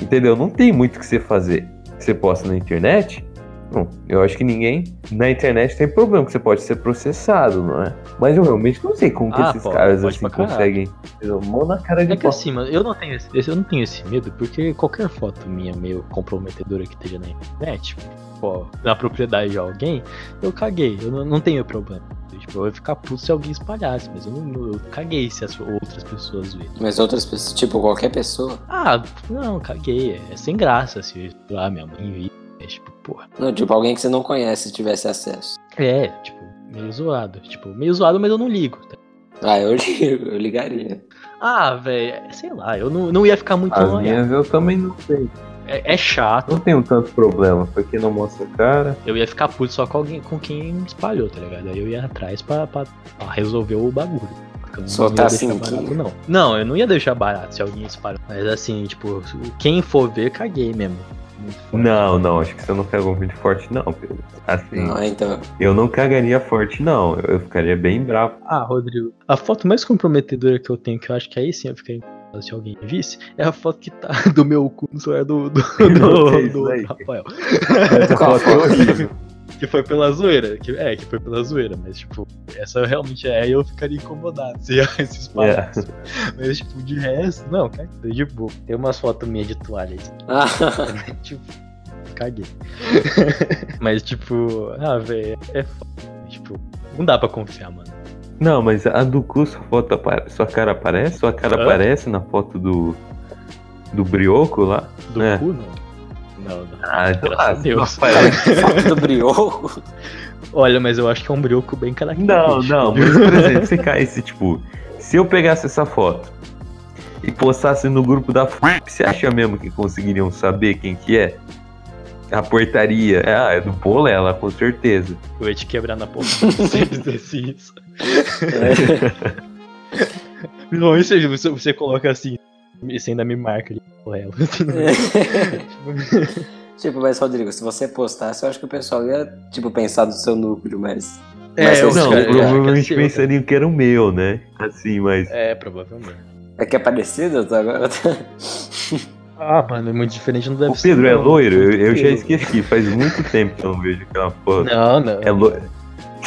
Entendeu? Não tem muito o que você fazer. Você posta na internet? Não, eu acho que ninguém na internet tem problema, que você pode ser processado, não é? Mas eu realmente não sei como que Ah, esses pô, caras assim conseguem. Eu mão na cara de É que assim, mano, eu não tenho esse, eu não tenho esse medo, porque qualquer foto minha meio comprometedora que esteja na internet, pô, na propriedade de alguém, eu caguei, eu não, não tenho problema. Eu, Tipo, eu ia ficar puto se alguém espalhasse, mas eu não eu caguei se as outras pessoas verem. Mas outras pessoas, tipo, qualquer pessoa. Ah, não, caguei. É sem graça se lá minha mãe vir. É tipo, porra. Não, tipo, alguém que você não conhece tivesse acesso. É, tipo, meio zoado. Tipo, meio zoado, mas eu não ligo. tá? Ah, eu, (laughs) ligo, eu ligaria. Ah, velho, sei lá, eu não, não ia ficar muito As minhas eu também não sei. É, é chato. Não tenho tanto problema, porque não mostra cara. Eu ia ficar puto só com alguém com quem espalhou, tá ligado? Aí eu ia atrás pra, pra, pra resolver o bagulho. Soltar cinquinho. barato, não. Não, eu não ia deixar barato se alguém espalhou. Mas assim, tipo, quem for ver, caguei mesmo. Não, não, acho que você não cagou muito forte, não, Pedro. Assim, Não, então. eu não cagaria forte, não. Eu eu ficaria bem bravo. Ah, Rodrigo, a foto mais comprometedora que eu tenho, que eu acho que aí sim eu ficaria incomodado se alguém visse, é a foto que tá (laughs) do meu cu no celular do, do, (laughs) do, isso do daí. Rafael. Essa foto é horrível. Que foi pela zoeira. Que, é, que foi pela zoeira, mas tipo, essa eu realmente é, aí eu ficaria incomodado se (laughs) esses palhaços. Mas tipo, de resto, não, cara, tô de boa. Tem umas fotos minhas de toalha aí. Ah, (laughs) tipo, caguei. (laughs) mas tipo, ah, velho, é foda. Tipo, não dá pra confiar, mano. Não, mas a do cu, sua foto apare... sua cara aparece? Sua cara Hã? aparece na foto do. do brioco lá? Do É. cu, não. Não, não. Ah, Graças a Deus. não aparece. foto do brioco. Olha, mas eu acho que é um brioco bem Não, característico. não, mas por exemplo, você caísse, tipo, se eu pegasse essa foto e postasse no grupo da F, você acha mesmo que conseguiriam saber quem que é? A portaria, é, ah, é do Polela, com certeza. Eu ia te quebrar na porra (laughs) se eu fizesse isso. (laughs) Não, isso aí, você, você coloca assim, você ainda me marca ali. (laughs) (laughs) tipo, mas Rodrigo, se você postasse, eu acho que o pessoal ia, tipo, pensar do seu núcleo, mas. É, mas eu- esse não, cara- eu- provavelmente é, é, pensariam que era o meu, né? Assim, mas. É, provavelmente. É que é parecido? Eu tô agora. Ah, mano, é muito diferente, não deve O Pedro ser. é loiro? Eu, eu já esqueci, faz muito tempo que eu não vejo aquela foto. Não, não. É loiro.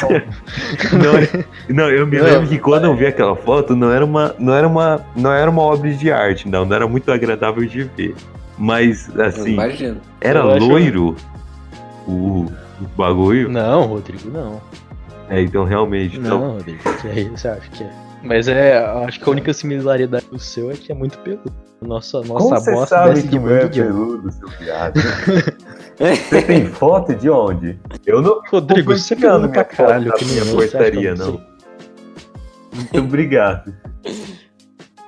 (laughs) não, é- não, eu me Não, lembro que quando eu vi aquela foto, não era uma, não era uma, não era uma obra de arte, não, não era muito agradável de ver. Mas, assim, era Eu acho- loiro o, o bagulho. Não, Rodrigo, não. É, então realmente, então, Não, Rodrigo, que é isso, você acha que é? Mas é, acho que a única similaridade do seu é que é muito peludo. Nossa, nossa como você bosta sabe desce que de é muito idiota. peludo, seu viado? (laughs) Você tem foto de onde? Eu não Rodrigo, você pra minha foto caralho, que minha portaria, não? Muito obrigado. (laughs)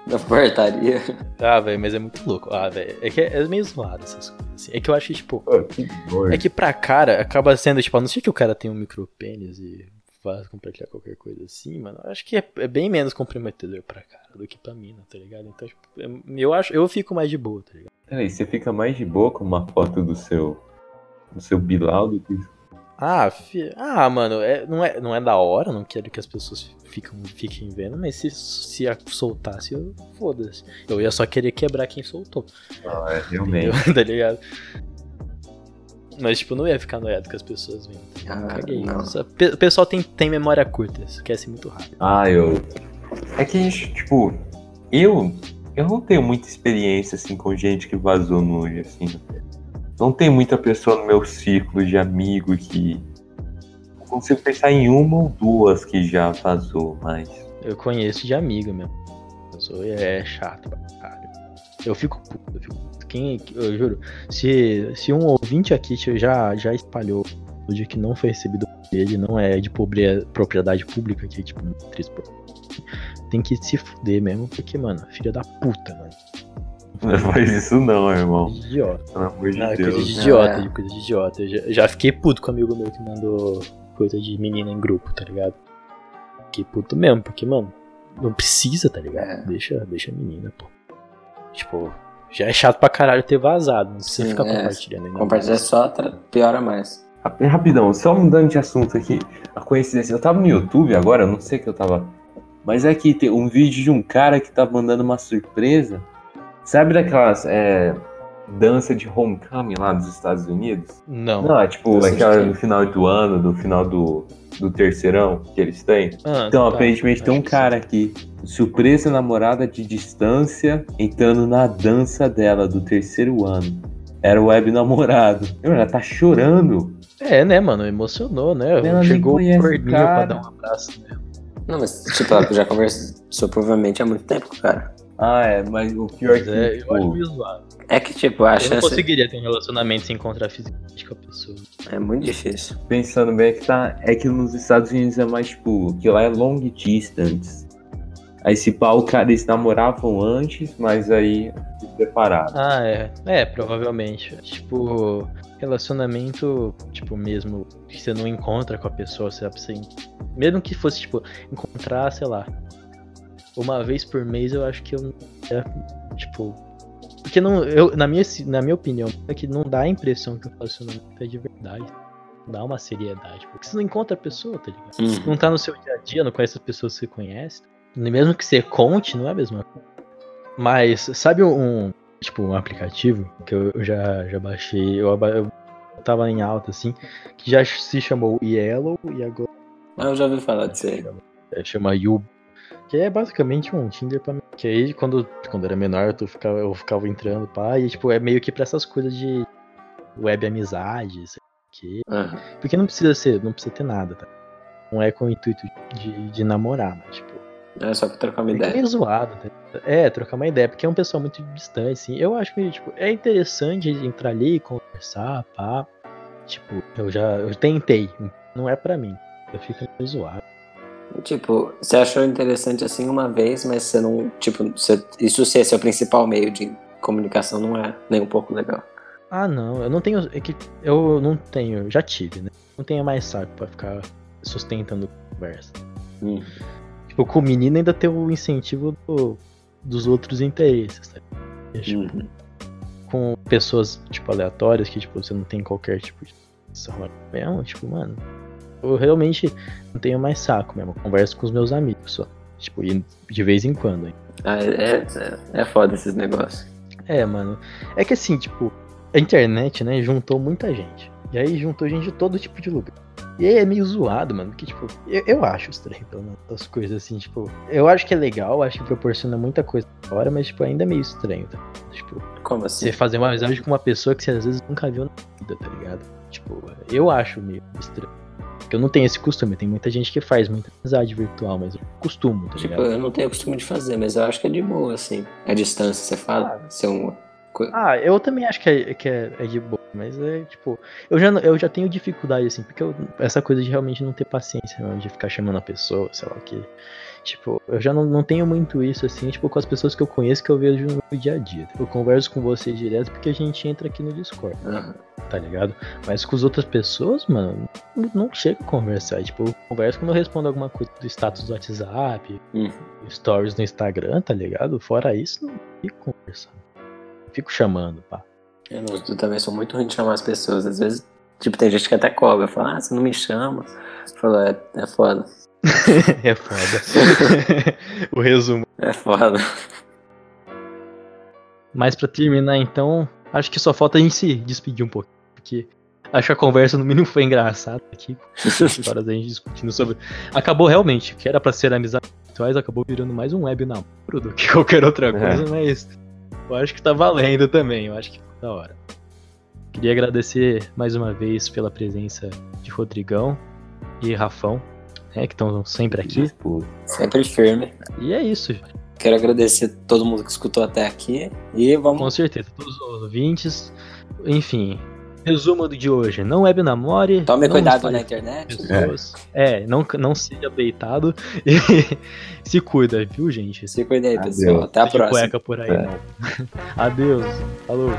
Da portaria. Ah, velho, mas é muito louco. Ah, velho, é que é, é meio zoado essas coisas. Assim. É que eu acho que, tipo, Pô, que é que pra cara acaba sendo, tipo, a não ser que o cara tenha um micropênis e vá compartilhar qualquer coisa assim, mano, eu acho que é, é bem menos comprometedor pra cara do que pra mina, tá ligado? Então, tipo, eu acho, eu fico mais de boa, tá ligado? Peraí, você fica mais de boa com uma foto do seu. Do seu Bilal do que. Ah, fi- ah mano, é, não, é, não é da hora, não quero que as pessoas ficam, fiquem vendo, mas se, se a- soltasse, eu foda-se. Eu ia só querer quebrar quem soltou. Não, é realmente. (laughs) tá ligado? Mas, tipo, não ia ficar noiado com as pessoas vendo. tá? Ah, Caguei. O pessoal tem, tem memória curta, esquece muito rápido. Ah, eu. É que a gente, tipo, eu. Eu não tenho muita experiência, assim, com gente que vazou nude, assim. Não tem muita pessoa no meu círculo de amigo que. Eu consigo pensar em uma ou duas que já vazou, mas. Eu conheço de amigo mesmo. Sou, é chato caralho. Eu fico eu fico. Quem, eu juro, se, se um ouvinte aqui já, já espalhou o dia que não foi recebido por ele, não é de pobria- propriedade pública, que é tipo por- tem que se fuder mesmo, porque, mano, filha da puta, mano. Não faz isso não, irmão. Idiota. Pelo amor de Não, é Deus. coisa de idiota, É. de coisa de idiota. Eu já, já fiquei puto com um amigo meu que mandou coisa de menina em grupo, tá ligado? Fiquei puto mesmo, porque, mano, não precisa, tá ligado? É. Deixa, deixa a menina, pô. Tipo, já é chato pra caralho ter vazado, não precisa Sim, ficar é. compartilhando ainda. Compartilhar mais. só piora mais. Rap- Rapidão, só mudando de assunto aqui. A coincidência, eu tava no YouTube agora, eu não sei o que eu tava. Mas é que tem um vídeo de um cara que tá mandando uma surpresa. Sabe daquelas é, dança de homecoming lá dos Estados Unidos? Não. Não, é tipo Dança aquela do final do ano, do final do, do terceirão que eles têm. Ah, Então, tá, aparentemente tem um cara aqui, surpresa namorada de distância, entrando na dança dela do terceiro ano. Era o web namorado. Ela tá chorando. É, né, mano? Emocionou, né? Ela Chegou o conhece o corninho pra dar um abraço nela. Não, mas tipo, ela já conversou provavelmente há muito tempo com o cara. Ah, é, mas o pior Mas que, é, eu tipo, acho meio zoado. É que, tipo, a Eu não conseguiria ter um relacionamento sem encontrar fisicamente com a pessoa. é muito difícil. pensando bem, é que, tá, é que nos Estados Unidos é mais, tipo, que lá é long distance. Aí se pá, o cara, eles namoravam antes, mas aí se separaram. Ah, é. É, provavelmente. Tipo, relacionamento, tipo, mesmo que você não encontra com a pessoa, você precisa. Mesmo que fosse, tipo, encontrar, sei lá, uma vez por mês, eu acho que eu. É, tipo. Porque não, eu, na, minha, na minha opinião, é que não dá a impressão que o relacionamento é de verdade. Dá uma seriedade. Porque você não encontra a pessoa, tá ligado? Uhum. não tá no seu dia a dia, não conhece as pessoas que você conhece. Mesmo que você conte, não é a mesma coisa. Mas, sabe um, tipo, um aplicativo que eu eu já, já baixei, eu, eu tava em alta, assim, que já se chamou Yellow e agora Ah, eu já ouvi falar disso aí. chama Yubo. Que é basicamente um Tinder pra mim. Que aí, quando, quando eu era menor, eu ficava, eu ficava entrando, pá, e tipo, é meio que pra essas coisas de web amizade, sei lá o quê. Aham. Porque não precisa ser, não precisa ter nada, tá? Não é com o intuito de, de namorar, mas tipo, É só pra trocar uma é ideia. meio zoado, tá? É, trocar uma ideia, porque é um pessoal muito distante, assim. Eu acho que, tipo, é interessante entrar ali, conversar, pá. Tipo, eu já eu tentei não é pra mim. Eu fico meio zoado. Tipo, você achou interessante assim uma vez, mas você não. Tipo, você- isso ser seu principal meio de comunicação não é nem um pouco legal. Ah, não, eu não tenho. É que eu não tenho. Já tive, né? Não tenho mais saco pra ficar sustentando conversa. Hum. Tipo, com o menino ainda tem o incentivo do- dos outros interesses, tá? Tipo, Uhum. Com pessoas, tipo, aleatórias que, tipo, você não tem qualquer tipo de relação mesmo, tipo, mano. Eu realmente não tenho mais saco mesmo. Eu converso com os meus amigos só. Tipo, de vez em quando, hein? Ah, é, é, é foda esses negócios. É, mano. É que assim, tipo, a internet, né, juntou muita gente. E aí juntou gente de todo tipo de lugar. E aí é meio zoado, mano. Porque, tipo, eu, eu acho estranho, pelo menos, as coisas assim, tipo. Eu acho que é legal, acho que proporciona muita coisa fora, mas, tipo, ainda é meio estranho, tá? Tipo, Como assim? você fazer uma amizade com uma pessoa que você às vezes nunca viu na vida, tá ligado? Tipo, eu acho meio estranho. Porque eu não tenho esse costume, tem muita gente que faz muita amizade virtual, mas eu costumo, tá Tipo, ligado? eu não tenho costume de fazer, mas eu acho que é de boa, assim. A distância, você fala? Ser um. Ah, eu também acho que é, que é, é de boa, mas é tipo, eu já, eu já tenho dificuldade, assim, porque eu- essa coisa de realmente não ter paciência, mesmo, de ficar chamando a pessoa, sei lá o que. Tipo, eu já não, não tenho muito isso, assim, tipo, com as pessoas que eu conheço que eu vejo no meu dia a dia. Eu converso com você direto porque a gente entra aqui no Discord, Aham. tá ligado? Mas com as outras pessoas, mano, não, chego a conversar. Tipo, eu converso quando eu respondo alguma coisa do status do WhatsApp, Uhum. stories no Instagram, tá ligado? Fora isso, não fico conversando. Fico chamando, pá. Eu, não- eu também sou muito ruim de chamar as pessoas. Às vezes, tipo, tem gente que até cobra. Fala, ah, você não me chama. Fala, é, é foda. (laughs) É foda. (laughs) o resumo. É foda. Mas pra terminar, então, acho que só falta a gente se despedir um pouco. Porque acho que a conversa, no mínimo, foi engraçada aqui. (laughs) Horas a gente discutindo sobre. Acabou realmente, que era pra ser amizades virtuais, acabou virando mais um web namoro do que qualquer outra É. coisa, mas eu acho que tá valendo também. Eu acho que ficou da hora. Queria agradecer mais uma vez pela presença de Rodrigão e Rafão, né, que estão sempre aqui. Disputa. Sempre firme. E é isso. Quero agradecer todo mundo que escutou até aqui. E Com vamos. certeza, todos os ouvintes. Enfim, resumo de hoje: não web namore. Tome não cuidado na internet. Pessoas. É, não, não seja beitado (laughs) e se cuida, viu, gente? Se cuida aí, Adeus. pessoal. Até a de próxima. cueca por aí, É. não. (laughs) Adeus. Falou.